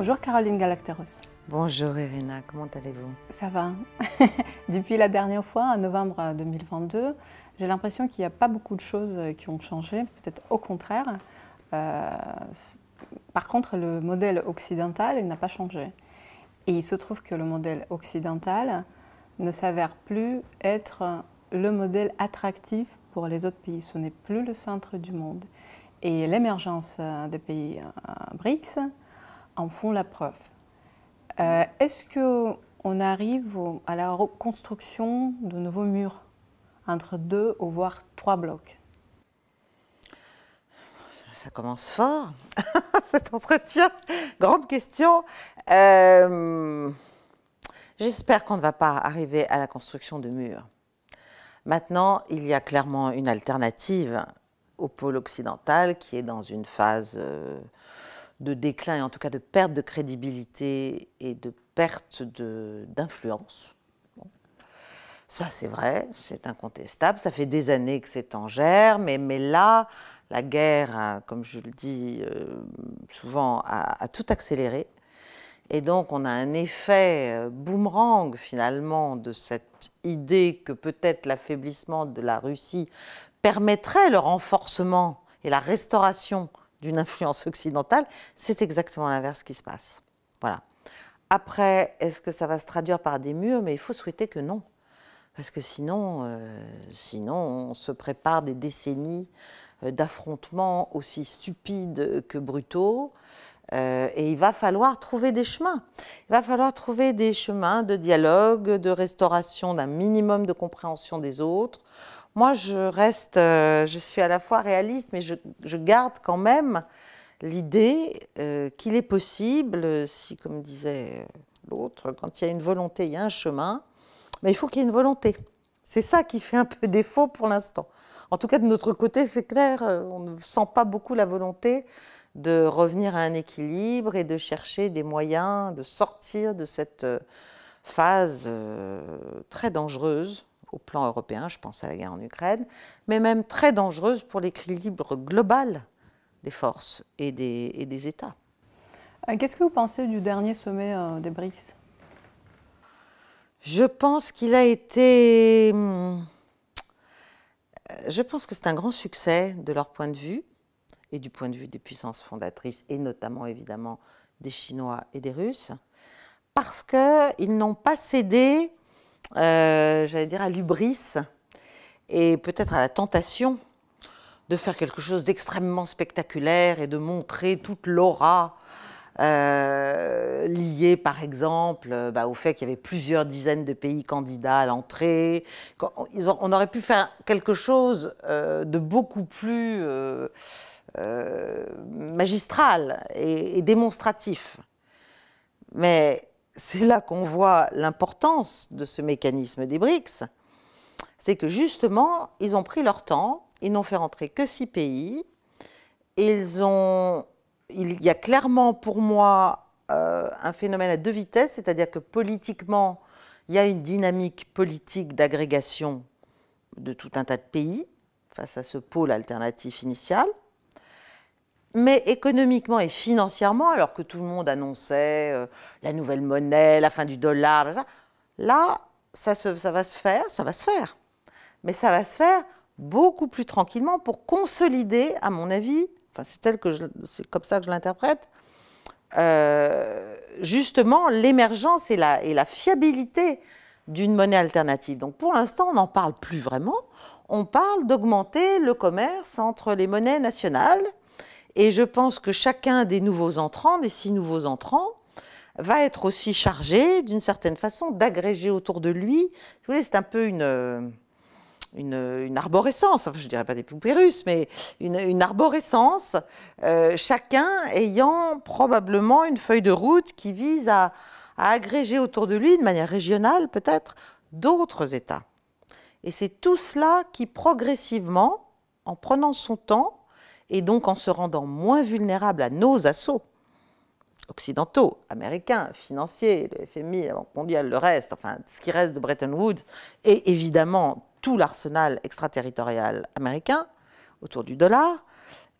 Bonjour Caroline Galacteros. Bonjour Irina, comment allez-vous? Ça va. Depuis la dernière fois, en novembre 2022, j'ai l'impression qu'il n'y a pas beaucoup de choses qui ont changé, peut-être au contraire. Euh, par contre, le modèle occidental n'a pas changé. Et il se trouve que le modèle occidental ne s'avère plus être le modèle attractif pour les autres pays. Ce n'est plus le centre du monde. Et l'émergence des pays euh, BRICS en font la preuve. Euh, est-ce qu'on arrive à la reconstruction de nouveaux murs entre deux ou voire trois blocs? Ça commence fort, cet entretien. Grande question. Euh, j'espère qu'on ne va pas arriver à la construction de murs. Maintenant, il y a clairement une alternative au pôle occidental qui est dans une phase euh, de déclin et en tout cas de perte de crédibilité et de perte d'influence. Ça, c'est vrai, c'est incontestable. Ça fait des années que c'est en germe, mais, mais là, la guerre, comme je le dis euh, souvent, a, tout accéléré. Et donc, on a un effet euh, boomerang, finalement, de cette idée que peut-être l'affaiblissement de la Russie permettrait le renforcement et la restauration d'une influence occidentale. C'est exactement l'inverse qui se passe. Voilà. Après, est-ce que ça va se traduire par des murs? Mais il faut souhaiter que non. Parce que sinon, euh, sinon on se prépare des décennies euh, d'affrontements aussi stupides que brutaux. Euh, et il va falloir trouver des chemins. Il va falloir trouver des chemins de dialogue, de restauration d'un minimum de compréhension des autres. Moi, je reste, je suis à la fois réaliste, mais je, garde quand même l'idée qu'il est possible, si, comme disait l'autre, quand il y a une volonté, il y a un chemin, mais il faut qu'il y ait une volonté. C'est ça qui fait un peu défaut pour l'instant. En tout cas, de notre côté, c'est clair, euh, on ne sent pas beaucoup la volonté de revenir à un équilibre et de chercher des moyens de sortir de cette euh, phase euh, très dangereuse au plan européen, je pense à la guerre en Ukraine, mais même très dangereuse pour l'équilibre global des forces et des, et des États. Qu'est-ce que vous pensez du dernier sommet des BRICS? Je pense qu'il a été. Hmm, je pense que c'est un grand succès de leur point de vue et du point de vue des puissances fondatrices, et notamment évidemment des Chinois et des Russes, parce qu'ils n'ont pas cédé, euh, j'allais dire, à l'ubris et peut-être à la tentation de faire quelque chose d'extrêmement spectaculaire et de montrer toute l'aura euh, lié par exemple euh, bah, au fait qu'il y avait plusieurs dizaines de pays candidats à l'entrée. On aurait pu faire quelque chose de beaucoup plus magistral et, démonstratif. Mais c'est là qu'on voit l'importance de ce mécanisme des BRICS. C'est que justement, ils ont pris leur temps, ils n'ont fait rentrer que six pays, il y a clairement pour moi euh, un phénomène à deux vitesses, c'est-à-dire que politiquement, il y a une dynamique politique d'agrégation de tout un tas de pays face à ce pôle alternatif initial. Mais économiquement et financièrement, alors que tout le monde annonçait euh, la nouvelle monnaie, la fin du dollar, là, ça, va se faire, ça va se faire. Mais ça va se faire beaucoup plus tranquillement pour consolider, à mon avis, que c'est comme ça que je l'interprète, euh, justement l'émergence et la fiabilité d'une monnaie alternative. Donc pour l'instant, on n'en parle plus vraiment. On parle d'augmenter le commerce entre les monnaies nationales. Et je pense que chacun des nouveaux entrants, des six nouveaux entrants, va être aussi chargé, d'une certaine façon, d'agréger autour de lui. Vous voyez, c'est un peu une une, arborescence, enfin, je ne dirais pas des poupées russes, mais une, arborescence, euh, chacun ayant probablement une feuille de route qui vise à, agréger autour de lui, de manière régionale peut-être, d'autres États. Et c'est tout cela qui, progressivement, en prenant son temps, et donc en se rendant moins vulnérable à nos assauts, occidentaux, américains, financiers, le FMI, la Banque mondiale, le reste, enfin ce qui reste de Bretton Woods, et évidemment tout l'arsenal extraterritorial américain autour du dollar,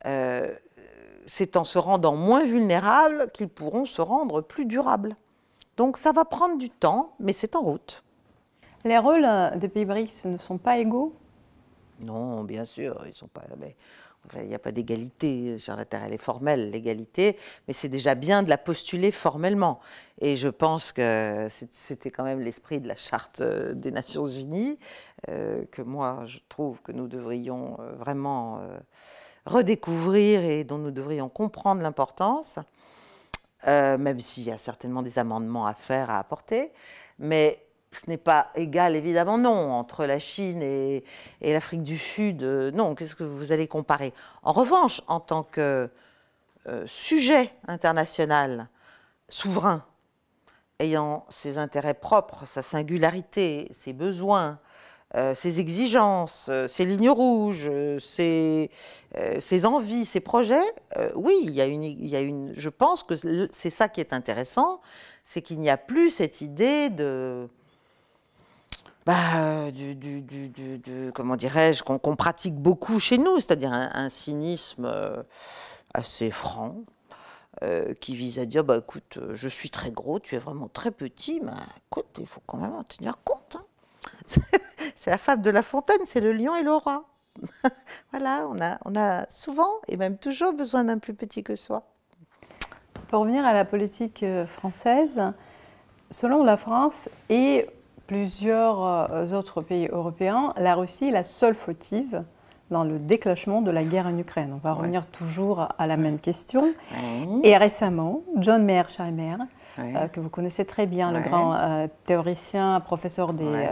euh, c'est en se rendant moins vulnérables qu'ils pourront se rendre plus durables. Donc ça va prendre du temps, mais c'est en route. Les rôles des pays BRICS ne sont pas égaux? Non, bien sûr, ils sont pas. Il n'y a pas d'égalité la Terre, elle est formelle, l'égalité, mais c'est déjà bien de la postuler formellement. Et je pense que c'était quand même l'esprit de la Charte des Nations Unies, euh, que moi je trouve que nous devrions euh, vraiment euh, redécouvrir et dont nous devrions comprendre l'importance, même s'il y a certainement des amendements à faire, à apporter. Mais ce n'est pas égal, évidemment, non, entre la Chine et, l'Afrique du Sud. Euh, non, qu'est-ce que vous allez comparer? En revanche, en tant que euh, sujet international souverain, ayant ses intérêts propres, sa singularité, ses besoins, euh, ses exigences, ses lignes rouges, ses, envies, ses projets, oui, il y, a une, il y a une. Je pense que c'est ça qui est intéressant, c'est qu'il n'y a plus cette idée de bah, du, du, du, comment dirais-je, qu'on pratique beaucoup chez nous, c'est-à-dire un, cynisme euh, assez franc, euh, qui vise à dire, bah, écoute, euh, je suis très gros, tu es vraiment très petit, mais écoute, il faut quand même en tenir compte. Hein. C'est la fable de La Fontaine, c'est le lion et le rat. voilà, on a, on a souvent et même toujours besoin d'un plus petit que soi. Pour revenir à la politique française, selon la France et plusieurs euh, autres pays européens, la Russie est la seule fautive dans le déclenchement de la guerre en Ukraine. On va revenir toujours à la même question. Et récemment, John Mearsheimer, euh, que vous connaissez très bien, le grand euh, théoricien, professeur des,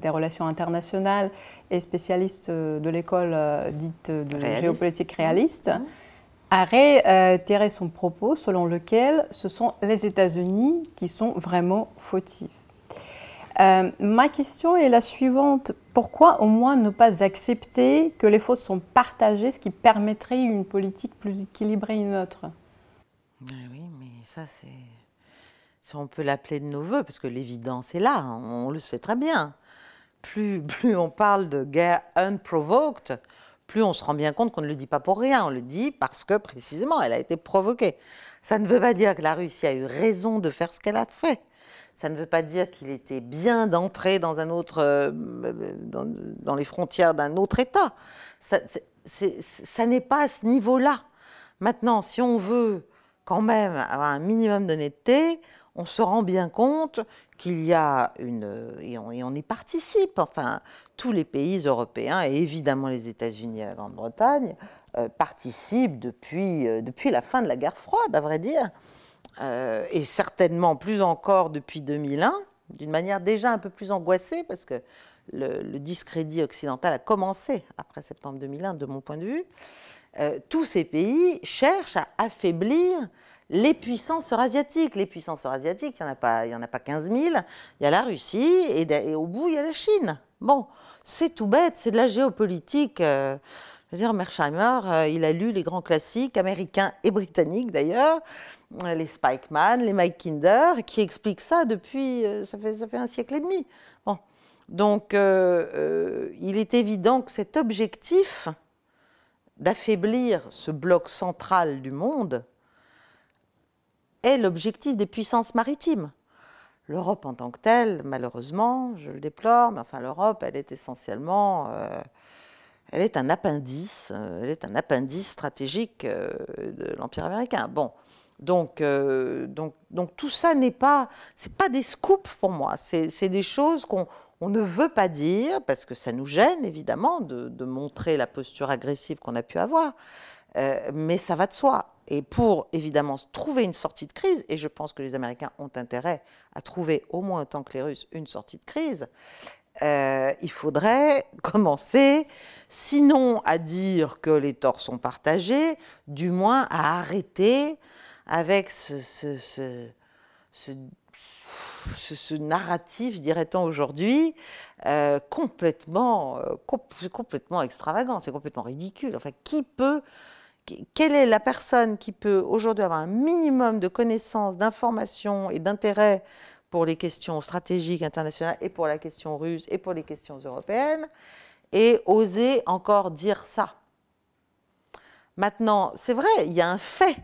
des, relations internationales et spécialiste de l'école dite de géopolitique réaliste, a réitéré son propos selon lequel ce sont les États-Unis qui sont vraiment fautifs. Euh, ma question est la suivante. Pourquoi au moins ne pas accepter que les fautes sont partagées, ce qui permettrait une politique plus équilibrée et neutre ah Oui, mais ça, c'est. Ça, on peut l'appeler de nos voeux, parce que l'évidence est là, on, le sait très bien. Plus, plus on parle de guerre unprovoked, plus on se rend bien compte qu'on ne le dit pas pour rien, on le dit parce que précisément elle a été provoquée. Ça ne veut pas dire que la Russie a eu raison de faire ce qu'elle a fait. Ça ne veut pas dire qu'il était bien d'entrer dans un autre, euh, dans, les frontières d'un autre État. Ça, n'est pas à ce niveau-là. Maintenant, si on veut quand même avoir un minimum d'honnêteté, on se rend bien compte qu'il y a une et on, et on, y participe. Enfin, tous les pays européens et évidemment les États-Unis et la Grande-Bretagne euh, participent depuis euh, depuis la fin de la guerre froide, à vrai dire. Euh, et certainement plus encore depuis 2001, d'une manière déjà un peu plus angoissée, parce que le, discrédit occidental a commencé après septembre 2001, de mon point de vue, euh, tous ces pays cherchent à affaiblir les puissances eurasiatiques. Les puissances eurasiatiques, il n'y en, a pas, en a pas 15 000, il y a la Russie et, au bout, il y a la Chine. Bon, c'est tout bête, c'est de la géopolitique. Euh, je veux dire, Mersheimer, il a lu les grands classiques américains et britanniques d'ailleurs, les Spikeman, les Mike Kinder, qui expliquent ça depuis, euh, ça fait, ça fait un siècle et demi. Bon. Donc, euh, euh, il est évident que cet objectif d'affaiblir ce bloc central du monde est l'objectif des puissances maritimes. L'Europe en tant que telle, malheureusement, je le déplore, mais enfin l'Europe, elle est essentiellement, elle est un appendice, elle est un appendice stratégique de l'Empire américain. Bon, donc, euh, donc, tout ça n'est pas, c'est pas des scoops pour moi. C'est des choses qu'on on ne veut pas dire parce que ça nous gêne évidemment de, de montrer la posture agressive qu'on a pu avoir. Euh, mais ça va de soi. Et pour évidemment trouver une sortie de crise, et je pense que les Américains ont intérêt à trouver au moins autant que les Russes une sortie de crise, euh, il faudrait commencer, sinon à dire que les torts sont partagés, du moins à arrêter avec ce, ce, narratif, dirait-on aujourd'hui, euh, complètement, euh, complètement extravagant, c'est complètement ridicule. Enfin, qui peut, quelle est la personne qui peut aujourd'hui avoir un minimum de connaissances, d'informations et d'intérêt pour les questions stratégiques internationales et pour la question russe et pour les questions européennes et oser encore dire ça? Maintenant, c'est vrai, il y a un fait.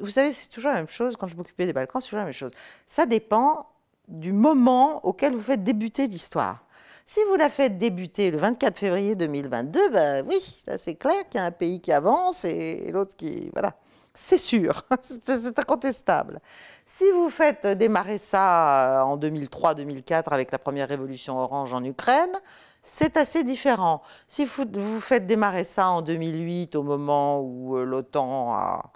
Vous savez, c'est toujours la même chose quand je m'occupais des Balkans, c'est toujours la même chose. Ça dépend du moment auquel vous faites débuter l'histoire. Si vous la faites débuter le 24 février 2022, ben oui, c'est clair qu'il y a un pays qui avance et l'autre qui... Voilà, c'est sûr, c'est incontestable. Si vous faites démarrer ça euh, en 2003-2004 avec la première révolution orange en Ukraine, c'est assez différent. Si vous, faites démarrer ça en 2008, au moment où euh, l'OTAN a,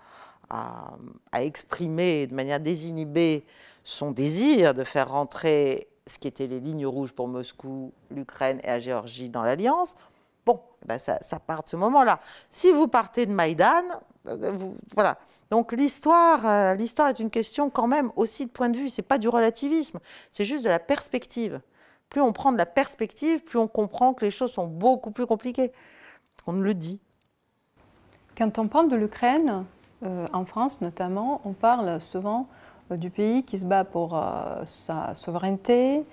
a, exprimé de manière désinhibée son désir de faire rentrer ce qui était les lignes rouges pour Moscou, l'Ukraine et la Géorgie dans l'alliance, bon, ben ça, part de ce moment-là. Si vous partez de Maïdan, euh, voilà. Donc l'histoire, euh, l'histoire est une question quand même aussi de point de vue. C'est pas du relativisme, c'est juste de la perspective plus on prend de la perspective, plus on comprend que les choses sont beaucoup plus compliquées. On le dit. Quand on parle de l'Ukraine, euh, en France notamment, on parle souvent euh, du pays qui se bat pour euh, sa souveraineté,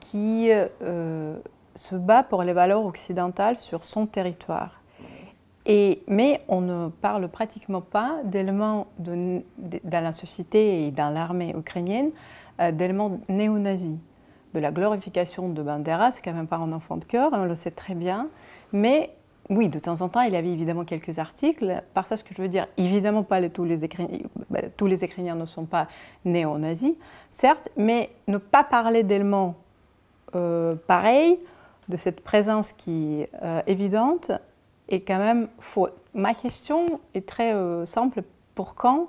qui se bat pour les valeurs occidentales sur son territoire. Mais on ne parle pratiquement pas d'éléments dans la société et dans l'armée ukrainienne, d'éléments néo-nazis de la glorification de Bandera, c'est quand même pas un enfant de cœur, on le sait très bien. Mais oui, de temps en temps, il avait évidemment quelques articles. Par ça, ce que je veux dire, évidemment, pas tous, les écrivains, bah, tous les écrivains ne sont pas néo-nazis, certes, mais ne pas parler d'éléments euh, pareils, de cette présence qui est euh, évidente, est quand même faux. Ma question est très euh, simple. Pour quand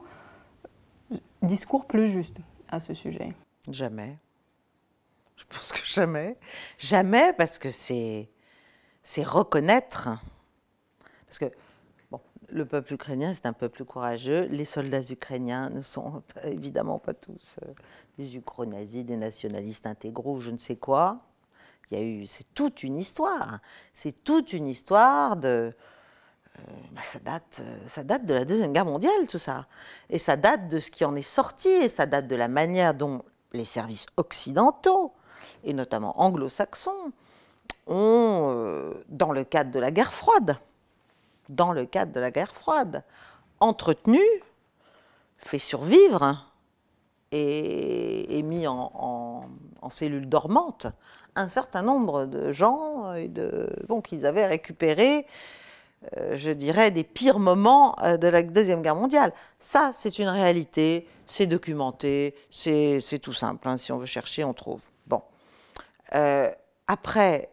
discours plus juste à ce sujet? Jamais. Je pense que jamais. Jamais parce que c'est, c'est reconnaître. Parce que le peuple ukrainien, c'est un peuple courageux. Les soldats ukrainiens ne sont évidemment pas tous euh, des ukro-nazis, des nationalistes intégraux, je ne sais quoi. Il c'est toute une histoire. C'est toute une histoire de. Euh, bah, ça, date, euh, ça date de la Deuxième Guerre mondiale, tout ça. Et ça date de ce qui en est sorti, et ça date de la manière dont les services occidentaux et notamment anglo-saxons, ont, euh, dans le cadre de la guerre froide, dans le cadre de la guerre froide, entretenu, fait survivre et, mis en, cellules dormantes un certain nombre de gens et de, bon, qu'ils avaient récupéré, euh, je dirais, des pires moments euh, de la Deuxième Guerre mondiale. Ça, c'est une réalité, c'est documenté, c'est tout simple. Hein. si on veut chercher, on trouve. Euh, après,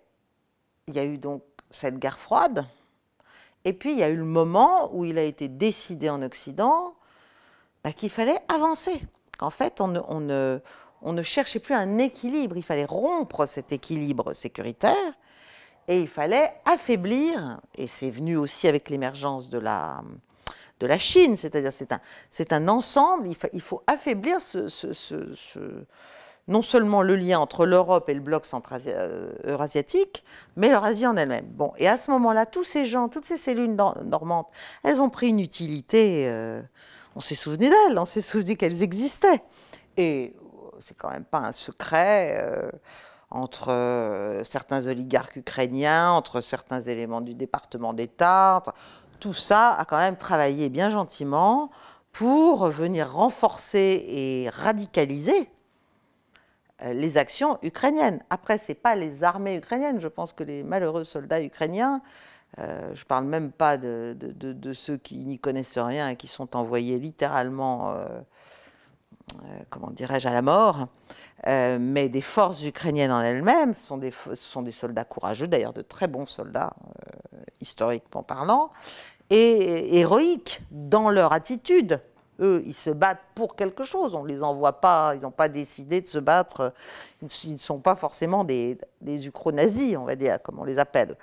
il y a eu donc cette guerre froide, et puis il y a eu le moment où il a été décidé en Occident bah, qu'il fallait avancer. En fait, on ne, cherchait plus un équilibre, il fallait rompre cet équilibre sécuritaire et il fallait affaiblir, et c'est venu aussi avec l'émergence de la, de la Chine, c'est-à-dire c'est un, un ensemble, il, il faut affaiblir ce, ce, non seulement le lien entre l'Europe et le bloc euh, eurasiatique, mais l'Eurasie en elle-même. Bon, et à ce moment-là, tous ces gens, toutes ces cellules normandes, elles ont pris une utilité. Euh, on s'est souvenu d'elles, on s'est souvenu qu'elles existaient. Et euh, c'est quand même pas un secret entre certains oligarques ukrainiens, entre certains éléments du département d'État. Tout ça a quand même travaillé bien gentiment pour venir renforcer et radicaliser euh, les actions ukrainiennes. Après, ce n'est pas les armées ukrainiennes. Je pense que les malheureux soldats ukrainiens, euh, je ne parle même pas de, ceux qui n'y connaissent rien et qui sont envoyés littéralement, euh, comment dirais-je, à la mort, mais des forces ukrainiennes en elles-mêmes, sont des, sont des soldats courageux, d'ailleurs de très bons soldats, historiquement parlant, et héroïques dans leur attitude eux, ils se battent pour quelque chose. On ne les envoie pas, ils n'ont pas décidé de se battre. Ils ne sont pas forcément des, des ukro-nazis, on va dire, comme on les appelle.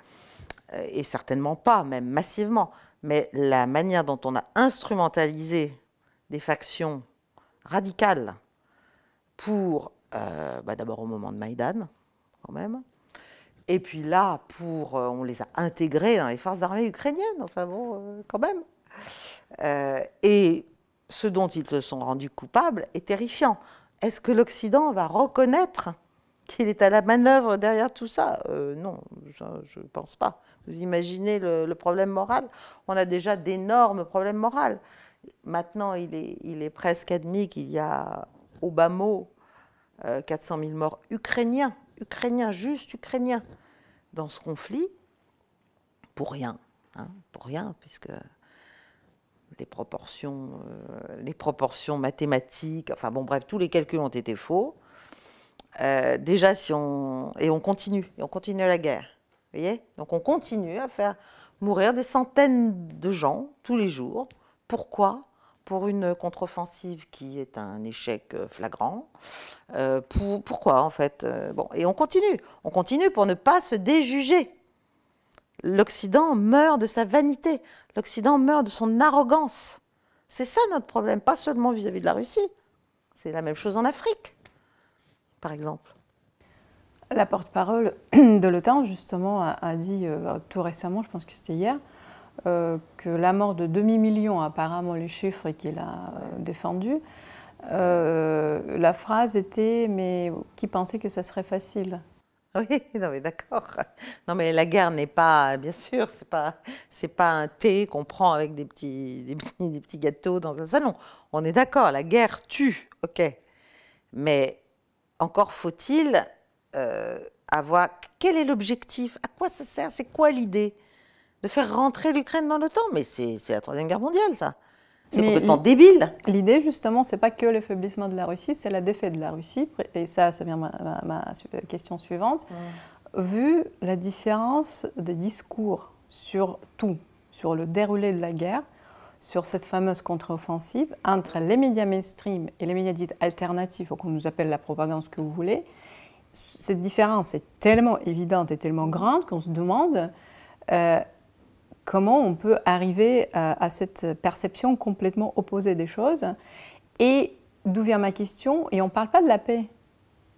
Euh, et certainement pas, même massivement. Mais la manière dont on a instrumentalisé des factions radicales pour, euh, bah, d'abord au moment de Maïdan, quand même, et puis là, pour, euh, on les a intégrés dans les forces armées ukrainiennes, enfin bon, quand même. et ce dont ils se sont rendus coupables est terrifiant. Est-ce que l'Occident va reconnaître qu'il est à la manœuvre derrière tout ça? Euh, Non, je ne pense pas. Vous imaginez le, problème moral? On a déjà d'énormes problèmes moraux. Maintenant, il est, presque admis qu'il y a au bas mot 400 000 morts ukrainiens, ukrainiens, juste ukrainiens, dans ce conflit, pour rien, hein, pour rien, puisque les proportions, euh, les proportions mathématiques, enfin bon bref, tous les calculs ont été faux. Euh, déjà, si on et on continue, et on continue la guerre, voyez? Donc on continue à faire mourir des centaines de gens tous les jours. Pourquoi? Pour une contre-offensive qui est un échec euh, flagrant. pour, pourquoi en fait? Bon, et on continue, on continue pour ne pas se déjuger. L'Occident meurt de sa vanité, l'Occident meurt de son arrogance. C'est ça notre problème, pas seulement vis-à-vis de la Russie. C'est la même chose en Afrique, par exemple. La porte-parole de l'OTAN, justement, a, dit euh, tout récemment, je pense que c'était hier, euh, que la mort de demi-million, apparemment les chiffres qu'il a euh, défendus, la phrase était Mais qui pensait que ça serait facile? Oui, non mais d'accord. Non mais la guerre n'est pas, bien sûr, c'est pas, c'est pas un thé qu'on prend avec des petits, des petits, gâteaux dans un salon. On est d'accord, la guerre tue, ok. Mais encore faut-il euh, avoir, quel est l'objectif? À quoi ça sert? C'est quoi l'idée? De faire rentrer l'Ukraine dans l'OTAN? Mais c'est la Troisième Guerre mondiale, ça. C'est complètement débile. L'idée, justement, c'est pas que l'affaiblissement de la Russie, c'est la défaite de la Russie. Et ça, ça vient ma, ma, question suivante. Vu la différence de discours sur tout, sur le déroulé de la guerre, sur cette fameuse contre-offensive, entre les médias mainstream et les médias dits alternatifs, ou qu'on nous appelle la propagande, ce que vous voulez, cette différence est tellement évidente et tellement grande qu'on se demande euh, comment on peut arriver à, cette perception complètement opposée des choses. Et d'où vient ma question Et on ne parle pas de la paix.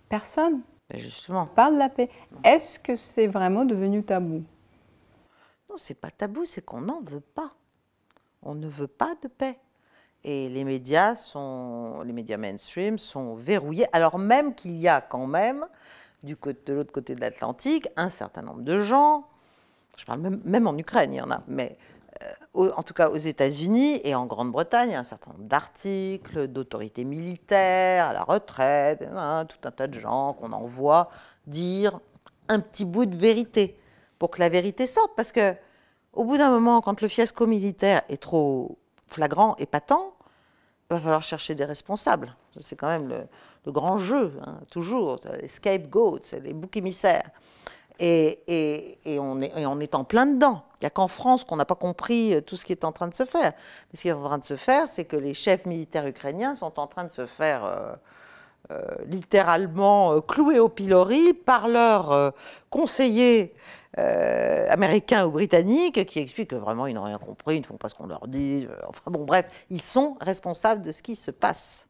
Personne ben, justement. parle de la paix. Est-ce que c'est vraiment devenu tabou? Non, c'est pas tabou, c'est qu'on n'en veut pas. On ne veut pas de paix. Et les médias sont, les médias mainstream sont verrouillés, alors même qu'il y a quand même, du côté, de l'autre côté de l'Atlantique, un certain nombre de gens je parle même, en Ukraine, il y en a, mais euh, en tout cas aux États-Unis et en Grande-Bretagne, il y a un certain nombre d'articles d'autorités militaires à la retraite, tout un tas de gens qu'on envoie dire un petit bout de vérité pour que la vérité sorte. Parce que au bout d'un moment, quand le fiasco militaire est trop flagrant et patent, il va falloir chercher des responsables. C'est quand même le, grand jeu, hein, toujours, les scapegoats, les boucs émissaires. Et, on est, en plein dedans. Il n'y a qu'en France qu'on n'a pas compris euh, tout ce qui est en train de se faire. ce qui est en train de se faire, c'est que les chefs militaires ukrainiens sont en train de se faire euh, euh, littéralement clouer au pilori par leurs conseillers américains ou britanniques qui expliquent que vraiment ils n'ont rien compris, ils ne font pas ce qu'on leur dit. Enfin bon, bref, ils sont responsables de ce qui se passe.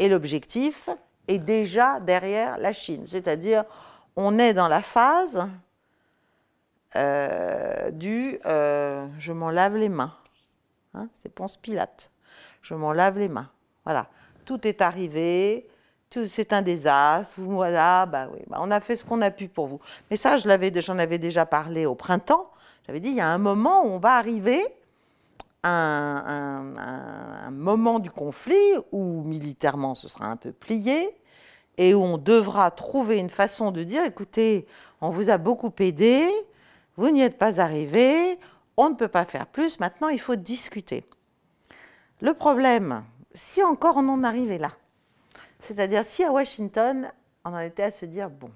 Et l'objectif est déjà derrière la Chine, c'est-à-dire on est dans la phase euh, du euh, je m'en lave les mains. Hein, c'est Ponce Pilate. Je m'en lave les mains. Voilà. Tout est arrivé, c'est un désastre. Bah bah on a fait ce qu'on a pu pour vous. Mais ça, j'en avais déjà parlé au printemps. J'avais dit, il y a un moment où on va arriver un moment du conflit où militairement ce sera un peu plié, et où on devra trouver une façon de dire, écoutez, on vous a beaucoup aidé, vous n'y êtes pas arrivé, on ne peut pas faire plus, maintenant il faut discuter. Le problème, si encore on en arrivait là, c'est-à-dire si à Washington, on en était à se dire, bon,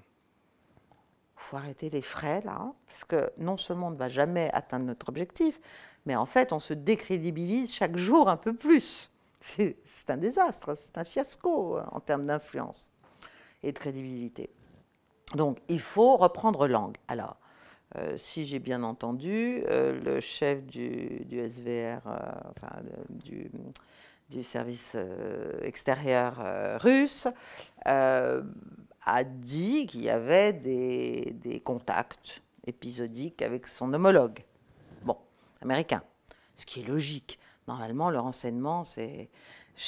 il faut arrêter les frais là, hein, parce que non seulement on ne va jamais atteindre notre objectif, mais en fait on se décrédibilise chaque jour un peu plus. C'est un désastre, c'est un fiasco euh, en termes d'influence et de crédibilité. Donc il faut reprendre langue. Alors, euh, si j'ai bien entendu, euh, le chef du, SVR, euh, enfin, du, service extérieur russe, a dit qu'il y avait des, des, contacts épisodiques avec son homologue, bon, américain, ce qui est logique. Normalement, le renseignement, c'est,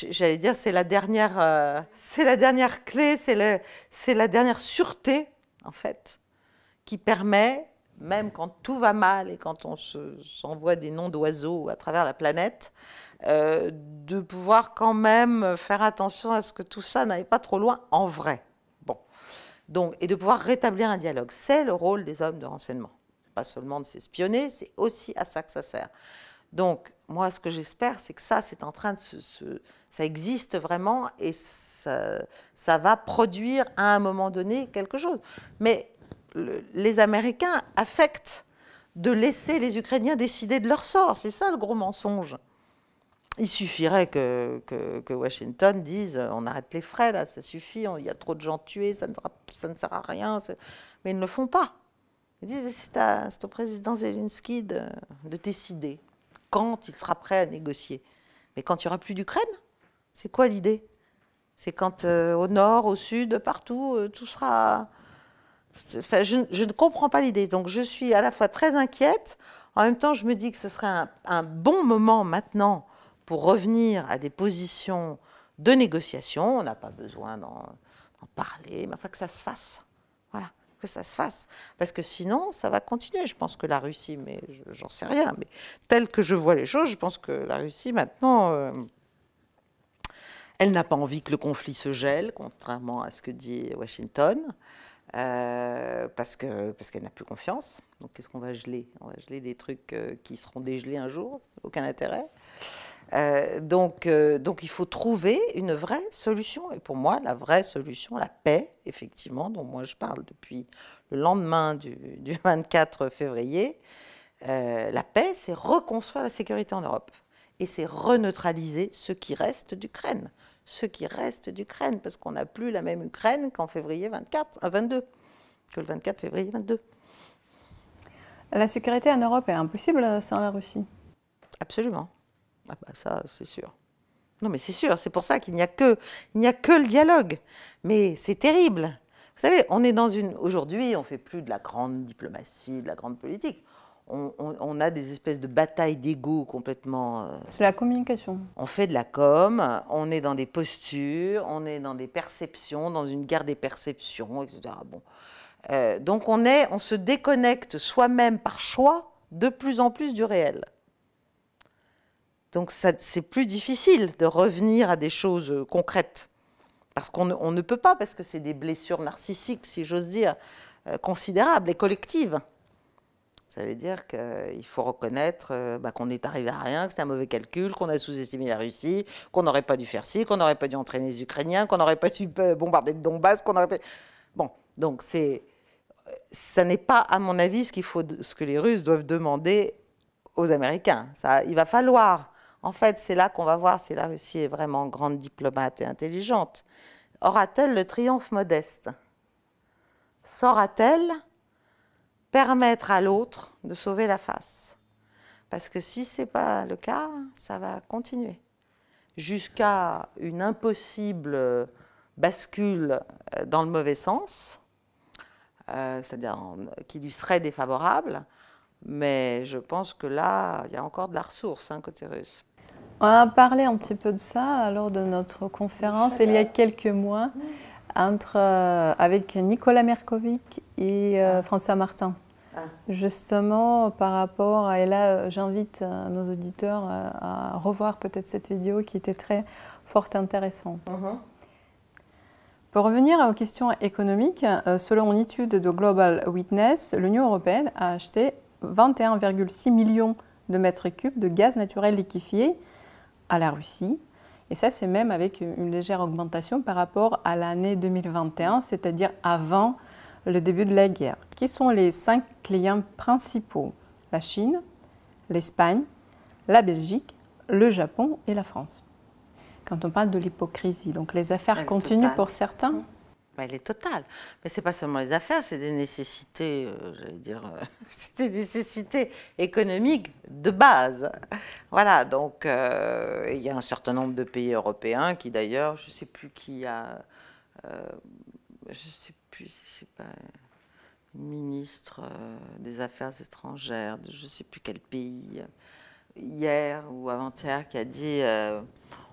j'allais dire, c'est la dernière, euh, c'est la dernière clé, c'est c'est la dernière sûreté, en fait, qui permet, même quand tout va mal et quand on s'envoie des noms d'oiseaux à travers la planète, euh, de pouvoir quand même faire attention à ce que tout ça n'aille pas trop loin en vrai. Bon, donc, et de pouvoir rétablir un dialogue, c'est le rôle des hommes de renseignement. Pas seulement de s'espionner, c'est aussi à ça que ça sert. Donc, moi, ce que j'espère, c'est que ça, c'est en train de se, ça existe vraiment et ça, va produire à un moment donné quelque chose. Mais les Américains affectent de laisser les Ukrainiens décider de leur sort. C'est ça le gros mensonge. Il suffirait que, Washington dise on arrête les frais, là, ça suffit, il y a trop de gens tués, ça ne, ça ne sert à rien. Mais ils ne le font pas. Ils disent c'est au président Zelensky de, de décider quand il sera prêt à négocier. Mais quand il n'y aura plus d'Ukraine, c'est quoi l'idée? C'est quand euh, au nord, au sud, partout, euh, tout sera... je, ne comprends pas l'idée. Donc je suis à la fois très inquiète, en même temps je me dis que ce serait un, bon moment maintenant pour revenir à des positions de négociation. On n'a pas besoin d'en parler, mais enfin que ça se fasse. Voilà que ça se fasse. Parce que sinon, ça va continuer. Je pense que la Russie, mais j'en sais rien, mais tel que je vois les choses, je pense que la Russie, maintenant, euh, elle n'a pas envie que le conflit se gèle, contrairement à ce que dit Washington. Euh, parce qu'elle n'a plus confiance. Donc qu'est-ce qu'on va geler? On va geler des trucs euh, qui seront dégelés un jour, aucun intérêt. Euh, donc, il faut trouver une vraie solution. Et pour moi, la vraie solution, la paix, effectivement, dont moi je parle depuis le lendemain du, 24 février, la paix, c'est reconstruire la sécurité en Europe. Et c'est reneutraliser ce qui reste d'Ukraine. Ce qui reste d'Ukraine, parce qu'on n'a plus la même Ukraine qu'en février 24, 22, que le 24 février 22. La sécurité en Europe est impossible sans la Russie Absolument. Ah bah ça, c'est sûr. Non, mais c'est sûr, c'est pour ça qu'il n'y a que, il n'y a que le dialogue. Mais c'est terrible. Vous savez, on est dans une. Aujourd'hui, on fait plus de la grande diplomatie, de la grande politique. On, a des espèces de batailles d'ego complètement. Euh, c'est la communication. On fait de la com, on est dans des postures, on est dans des perceptions, dans une guerre des perceptions, etc. Bon. Euh, donc on, est, on se déconnecte soi-même par choix de plus en plus du réel. Donc c'est plus difficile de revenir à des choses concrètes. Parce qu'on ne peut pas, parce que c'est des blessures narcissiques, si j'ose dire, euh, considérables et collectives. Ça veut dire qu'il faut reconnaître euh, bah, qu'on est arrivé à rien, que c'était un mauvais calcul, qu'on a sous-estimé la Russie, qu'on n'aurait pas dû faire ci, qu'on n'aurait pas dû entraîner les Ukrainiens, qu'on n'aurait pas dû bombarder le Donbass, qu'on n'aurait pas... Bon, donc c'est... Ça n'est pas, à mon avis, ce, qu'il faut, ce que les Russes doivent demander aux Américains. Ça, il va falloir en fait, c'est là qu'on va voir si la Russie est vraiment grande diplomate et intelligente. Aura-t-elle le triomphe modeste? Saura-t-elle permettre à l'autre de sauver la face Parce que si ce n'est pas le cas, ça va continuer jusqu'à une impossible bascule euh, dans le mauvais sens, euh, c'est-à-dire qui lui serait défavorable. Mais je pense que là, il y a encore de la ressource hein, côté russe. On a parlé un petit peu de ça lors de notre conférence il y a quelques mois entre, euh, avec Nicolas Merkovic et euh, ah. François Martin. Ah. Justement, par rapport à, et là j'invite euh, nos auditeurs à revoir peut-être cette vidéo qui était très forte intéressante. Uh-huh. Pour revenir aux questions économiques, selon une étude de Global Witness, l'Union européenne a acheté 21,6 millions de mètres cubes de gaz naturel liquéfié à la Russie. Et ça, c'est même avec une légère augmentation par rapport à l'année 2021, c'est-à-dire avant le début de la guerre. Qui sont les cinq clients principaux? La Chine, l'Espagne, la Belgique, le Japon et la France. Quand on parle de l'hypocrisie, donc les affaires continuent pour certains, bah, elle est totale. Mais ce n'est pas seulement les affaires, c'est des nécessités, euh, j'allais dire, euh, c'est des nécessités économiques de base. Voilà, donc euh, il y a un certain nombre de pays européens qui d'ailleurs, je ne sais plus qui a, je ne sais plus si c'est pas une ministre des Affaires étrangères, de je ne sais plus quel pays, hier ou avant-hier qui a dit euh,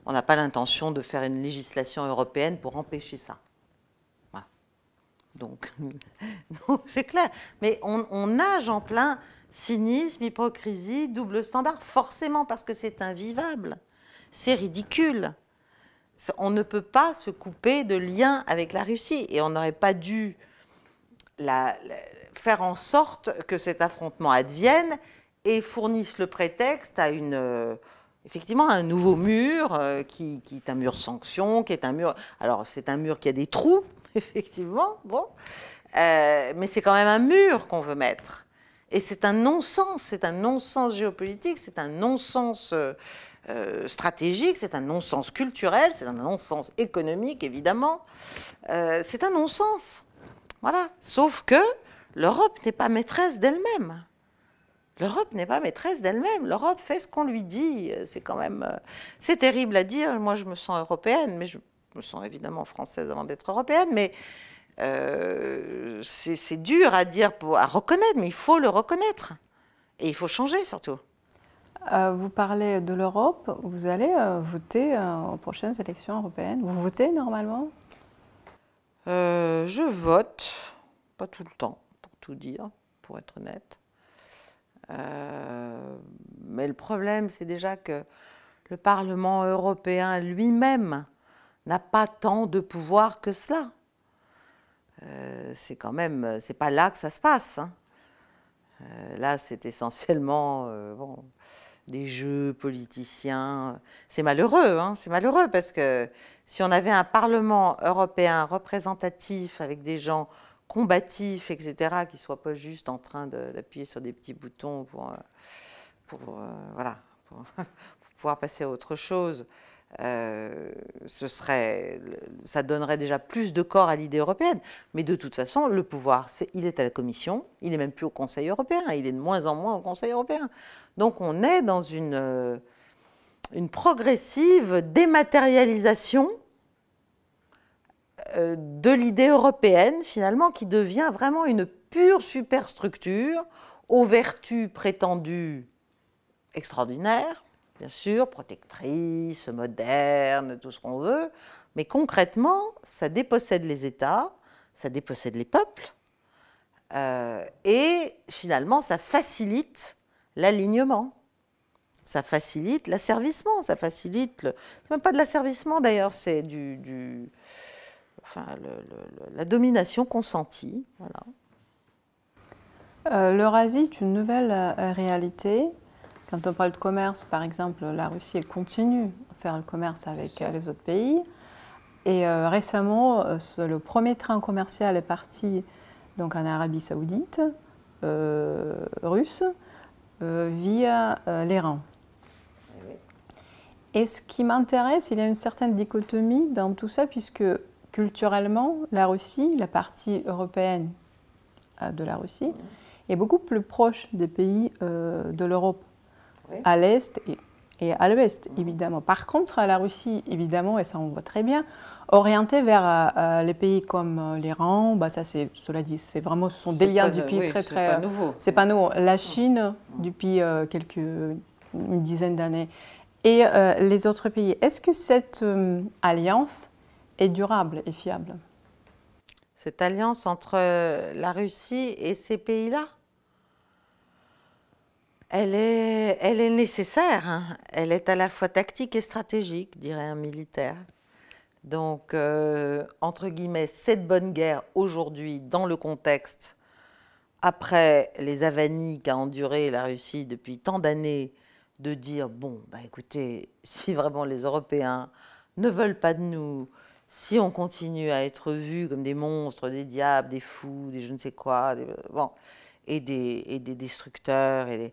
on n'a pas l'intention de faire une législation européenne pour empêcher ça. Voilà. Donc, c'est clair. Mais on, nage en plein cynisme, hypocrisie, double standard, forcément parce que c'est invivable. C'est ridicule. On ne peut pas se couper de lien avec la Russie et on n'aurait pas dû la, faire en sorte que cet affrontement advienne et fournisse le prétexte à une, euh, effectivement un nouveau mur euh, qui, est un mur sanction, qui est un mur. Alors c'est un mur qui a des trous, effectivement, bon, euh, mais c'est quand même un mur qu'on veut mettre. Et c'est un non-sens, c'est un non-sens géopolitique, c'est un non-sens stratégique, c'est un non-sens culturel, c'est un non-sens économique, évidemment. c'est un non-sens. Voilà. Sauf que l'Europe n'est pas maîtresse d'elle-même. L'Europe n'est pas maîtresse d'elle-même. L'Europe fait ce qu'on lui dit. C'est quand même, euh, c'est terrible à dire. Moi, je me sens européenne, mais je me sens évidemment française avant d'être européenne. Mais euh, c'est dur à dire, à reconnaître, mais il faut le reconnaître. Et il faut changer surtout. Euh, vous parlez de l'Europe. Vous allez voter aux prochaines élections européennes. Vous votez normalement? Je vote, pas tout le temps, pour tout dire, pour être honnête. Euh, mais le problème, c'est déjà que le Parlement européen lui-même n'a pas tant de pouvoir que cela. Euh, c'est quand même, c'est pas là que ça se passe. Hein. Euh, là, c'est essentiellement bon, des jeux politiciens. C'est malheureux, hein, c'est malheureux parce que si on avait un Parlement européen représentatif avec des gens combatif, etc., qui ne soit pas juste en train d'appuyer sur des petits boutons pour, euh, euh, pouvoir passer à autre chose. Euh, ce serait, ça donnerait déjà plus de corps à l'idée européenne. Mais de toute façon, le pouvoir, il est à la Commission, il n'est même plus au Conseil européen, il est de moins en moins au Conseil européen. Donc on est dans une, une progressive dématérialisation euh, de l'idée européenne, finalement, qui devient vraiment une pure superstructure aux vertus prétendues extraordinaires, bien sûr, protectrices, modernes, tout ce qu'on veut, mais concrètement, ça dépossède les États, ça dépossède les peuples, euh, et finalement, ça facilite l'alignement. Ça facilite l'asservissement, ça facilite le... C'est même pas de l'asservissement d'ailleurs, c'est du enfin, la domination consentie. Voilà. Euh, L'Eurasie est une nouvelle euh, réalité. Quand on parle de commerce, par exemple, la Russie elle continue à faire le commerce avec euh, les autres pays. Et récemment, le premier train commercial est parti donc en Arabie Saoudite, russe, via l'Iran. Et ce qui m'intéresse, il y a une certaine dichotomie dans tout ça, puisque culturellement, la Russie, la partie européenne euh, de la Russie, est beaucoup plus proche des pays euh, de l'Europe, à l'Est et, à l'Ouest, évidemment. Par contre, la Russie, évidemment, et ça on voit très bien, orientée vers euh, les pays comme l'Iran, bah ça c'est, cela dit, c'est vraiment, ce sont des liens depuis très très... C'est pas nouveau. C'est pas nouveau. La Chine, depuis quelques, une dizaine d'années, et les autres pays. Est-ce que cette alliance est durable et fiable? Cette alliance entre la Russie et ces pays-là, elle est, nécessaire. Hein. Elle est à la fois tactique et stratégique, dirait un militaire. Donc, euh, entre guillemets, cette bonne guerre aujourd'hui, dans le contexte, après les avanies qu'a enduré la Russie depuis tant d'années, de dire, bon, bah écoutez, si vraiment les Européens ne veulent pas de nous, si on continue à être vus comme des monstres, des diables, des fous, des je ne sais quoi, bon, et, des, et des destructeurs, et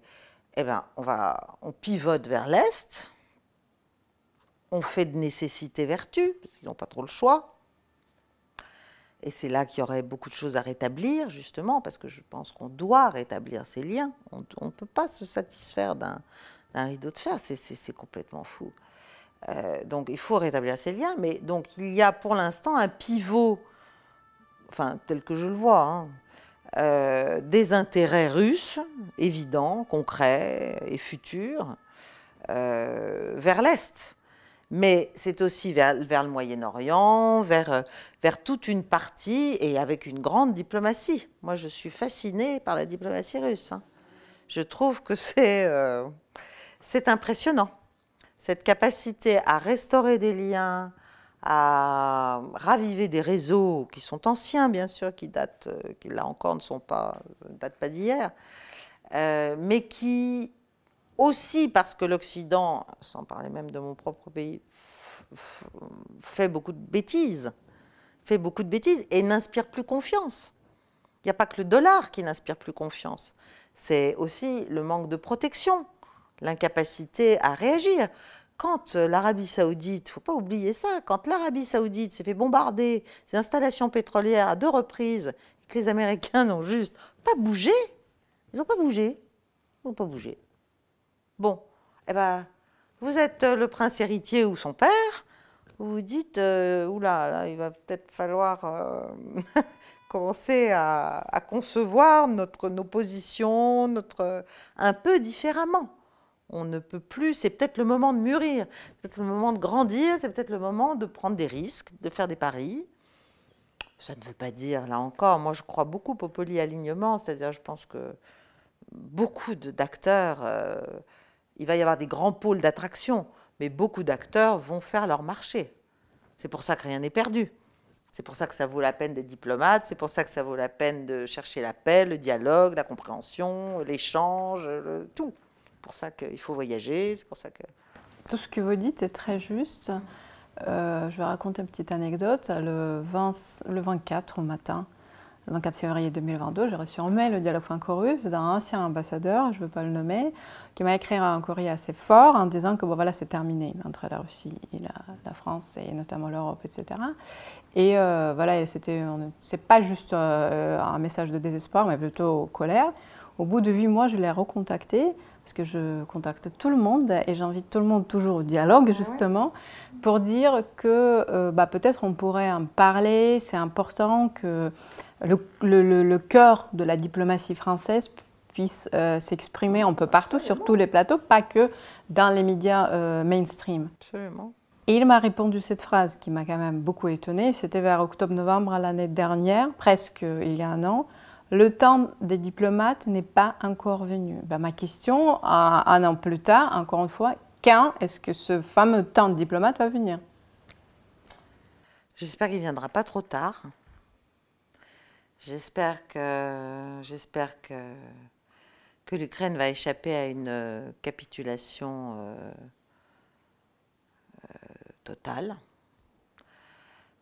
eh ben, on, va, on pivote vers l'Est, on fait de nécessité vertu, parce qu'ils n'ont pas trop le choix. Et c'est là qu'il y aurait beaucoup de choses à rétablir, justement, parce que je pense qu'on doit rétablir ces liens. On ne peut pas se satisfaire d'un rideau de fer, c'est complètement fou. Euh, donc il faut rétablir ces liens, mais donc il y a pour l'instant un pivot, enfin tel que je le vois, hein, euh, des intérêts russes évidents, concrets et futurs, vers l'Est. Mais c'est aussi vers, le Moyen-Orient, vers, vers toute une partie et avec une grande diplomatie. Moi, je suis fascinée par la diplomatie russe. Hein. Je trouve que c'est impressionnant. Cette capacité à restaurer des liens, à raviver des réseaux qui sont anciens, bien sûr, qui datent, euh, qui là encore ne sont pas, datent pas d'hier, euh, mais qui aussi, parce que l'Occident, sans parler même de mon propre pays, fait beaucoup de bêtises, fait beaucoup de bêtises et n'inspire plus confiance. Il n'y a pas que le dollar qui n'inspire plus confiance, c'est aussi le manque de protection, l'incapacité à réagir quand euh, l'Arabie saoudite, faut pas oublier ça, quand l'Arabie saoudite s'est fait bombarder ses installations pétrolières à deux reprises, et que les Américains n'ont juste pas bougé, ils n'ont pas bougé, ils n'ont pas bougé. Bon, eh ben, vous êtes euh, le prince héritier ou son père, vous vous dites, euh, oula, là, il va peut-être falloir commencer à, à, concevoir notre, nos positions notre, un peu différemment. On ne peut plus, c'est peut-être le moment de mûrir, c'est peut-être le moment de grandir, c'est peut-être le moment de prendre des risques, de faire des paris. Ça ne veut pas dire, là encore, moi je crois beaucoup au polyalignement, c'est-à-dire je pense que beaucoup d'acteurs, euh, il va y avoir des grands pôles d'attraction, mais beaucoup d'acteurs vont faire leur marché. C'est pour ça que rien n'est perdu. C'est pour ça que ça vaut la peine d'être diplomate, c'est pour ça que ça vaut la peine de chercher la paix, le dialogue, la compréhension, l'échange, tout pour ça qu'il faut voyager, c'est pour ça que... Tout ce que vous dites est très juste. Euh, je vais raconter une petite anecdote. Le, 20, le 24 au matin, le 24 février 2022, j'ai reçu un mail le dialogue franco-russe d'un ancien ambassadeur, je ne veux pas le nommer, qui m'a écrit un courrier assez fort en disant que voilà, c'est terminé entre la Russie et la, France et notamment l'Europe, etc. Et euh, voilà, c'était, c'est pas juste euh, un message de désespoir, mais plutôt colère. Au bout de huit mois, je l'ai recontacté parce que je contacte tout le monde et j'invite tout le monde toujours au dialogue ah justement pour dire que euh, bah, peut-être on pourrait en parler, c'est important que le, le, cœur de la diplomatie française puisse euh, s'exprimer. Un peu partout, sur tous les plateaux, pas que dans les médias euh, mainstream. Absolument. Et il m'a répondu cette phrase qui m'a quand même beaucoup étonnée, c'était vers octobre-novembre l'année dernière, presque il y a un an le temps des diplomates n'est pas encore venu. Ben, ma question, un, an plus tard, encore une fois, quand est-ce que ce fameux temps de diplomate va venir? J'espère qu'il ne viendra pas trop tard. J'espère que, l'Ukraine va échapper à une euh, capitulation euh, euh, totale.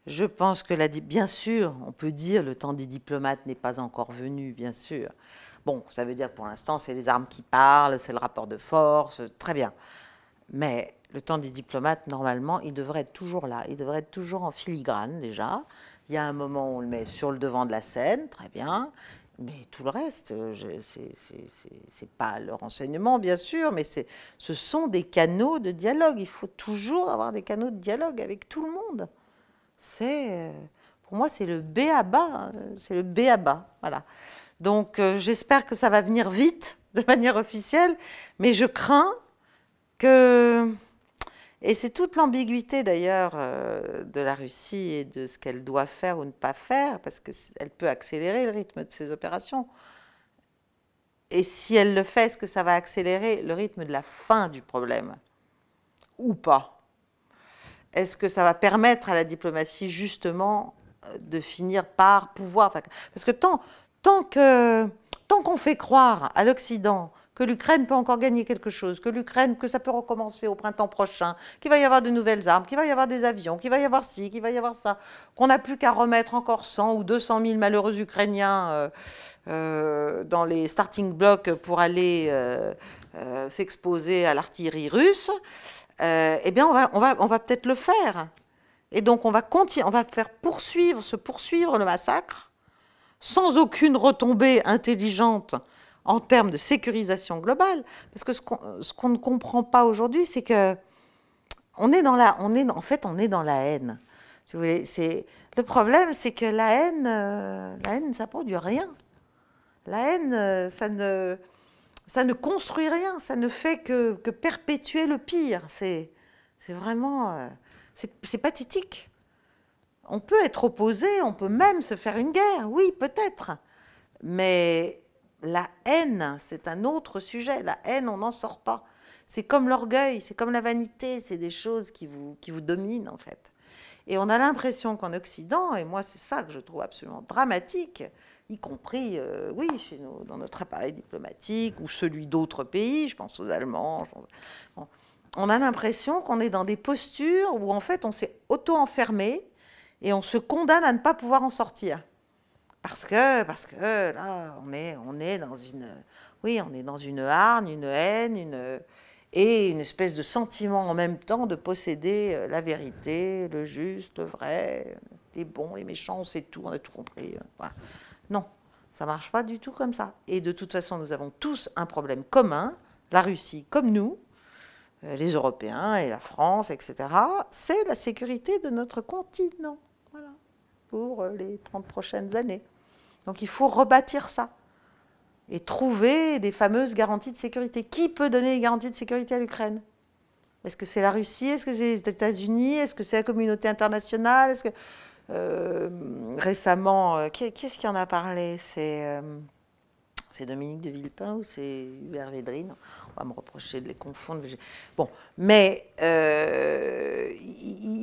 Je pense que, la, bien sûr, on peut dire le temps des diplomates n'est pas encore venu, bien sûr. Bon, ça veut dire que pour l'instant, c'est les armes qui parlent, c'est le rapport de force, très bien. Mais le temps des diplomates, normalement, il devrait être toujours là. Il devrait être toujours en filigrane, déjà. Il y a un moment où on le met sur le devant de la scène, très bien. Mais tout le reste, c'est pas le renseignement, bien sûr, mais ce sont des canaux de dialogue. Il faut toujours avoir des canaux de dialogue avec tout le monde c'est, euh, pour moi, c'est le B à bas. Hein. C'est le B à bas. Voilà. Donc, euh, j'espère que ça va venir vite, de manière officielle, mais je crains que. Et c'est toute l'ambiguïté d'ailleurs euh, de la Russie et de ce qu'elle doit faire ou ne pas faire, parce qu'elle peut accélérer le rythme de ses opérations. Et si elle le fait, est-ce que ça va accélérer le rythme de la fin du problème? Ou pas est-ce que ça va permettre à la diplomatie justement euh, de finir par pouvoir... Parce que tant, tant que tant qu'on fait croire à l'Occident que l'Ukraine peut encore gagner quelque chose, que l'Ukraine, que ça peut recommencer au printemps prochain, qu'il va y avoir de nouvelles armes, qu'il va y avoir des avions, qu'il va y avoir ci, qu'il va y avoir ça, qu'on n'a plus qu'à remettre encore 100 ou 200 000 malheureux Ukrainiens euh, euh, dans les starting blocks pour aller s'exposer à l'artillerie russe, euh, eh bien, on va, on va, on va peut-être le faire. Et donc, on va, on va faire poursuivre, se poursuivre le massacre sans aucune retombée intelligente en termes de sécurisation globale. Parce que ce qu'on ne comprend pas aujourd'hui, c'est que on est dans la, on est, en fait, on est dans la haine. Si vous voulez, c'est le problème, c'est que la haine, euh, la haine, ça produit rien. La haine, euh, ça ne, ça ne construit rien, ça ne fait que, perpétuer le pire. C'est vraiment... Euh, c'est pathétique. On peut être opposé, on peut même se faire une guerre, oui, peut-être. Mais la haine, c'est un autre sujet. La haine, on n'en sort pas. C'est comme l'orgueil, c'est comme la vanité, c'est des choses qui vous, qui vous dominent en fait. Et on a l'impression qu'en Occident, et moi c'est ça que je trouve absolument dramatique, y compris, euh, oui, dans notre appareil diplomatique ou celui d'autres pays, je pense aux Allemands, on a l'impression qu'on est dans des postures où en fait on s'est auto-enfermé et on se condamne à ne pas pouvoir en sortir. Parce que, parce que là, on est, on est dans une, oui, on est dans une hargne, une haine, une, et une espèce de sentiment en même temps de posséder euh, la vérité, le juste, le vrai, les bons, les méchants, on sait tout, on a tout compris. Euh, non, ça marche pas du tout comme ça. Et de toute façon, nous avons tous un problème commun, la Russie comme nous, euh, les Européens et la France, etc. C'est la sécurité de notre continent, voilà, pour les 30 prochaines années. Donc il faut rebâtir ça et trouver des fameuses garanties de sécurité. Qui peut donner les garanties de sécurité à l'Ukraine? Est-ce que c'est la Russie? Est-ce que c'est les États-Unis? Est-ce que c'est la communauté internationale? Euh, récemment, euh, qui, est-ce qui en a parlé? C'est euh, Dominique de Villepin ou c'est Hubert Védrine? On va me reprocher de les confondre. Bon, mais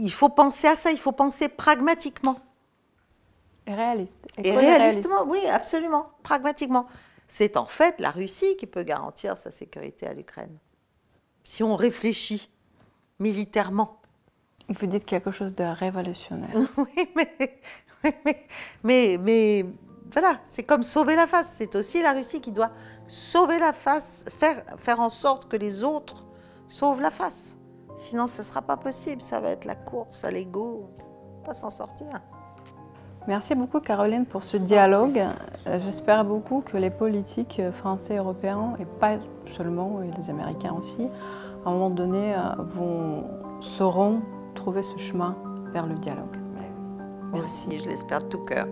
il faut penser à ça. Il faut penser pragmatiquement. Et réaliste. Et, réalistement, oui, absolument, pragmatiquement. C'est en fait la Russie qui peut garantir sa sécurité à l'Ukraine. Si on réfléchit militairement. Vous dites quelque chose de révolutionnaire. oui, mais, mais, mais, voilà, c'est comme sauver la face. C'est aussi la Russie qui doit sauver la face, faire, faire en sorte que les autres sauvent la face. Sinon, ce ne sera pas possible. Ça va être la course à l'ego. Pas s'en sortir. Merci beaucoup Caroline pour ce dialogue. Euh, j'espère beaucoup que les politiques français et européens, et pas seulement, et les Américains aussi, à un moment donné, euh, vont, sauront trouver ce chemin vers le dialogue. Merci, je l'espère de tout cœur.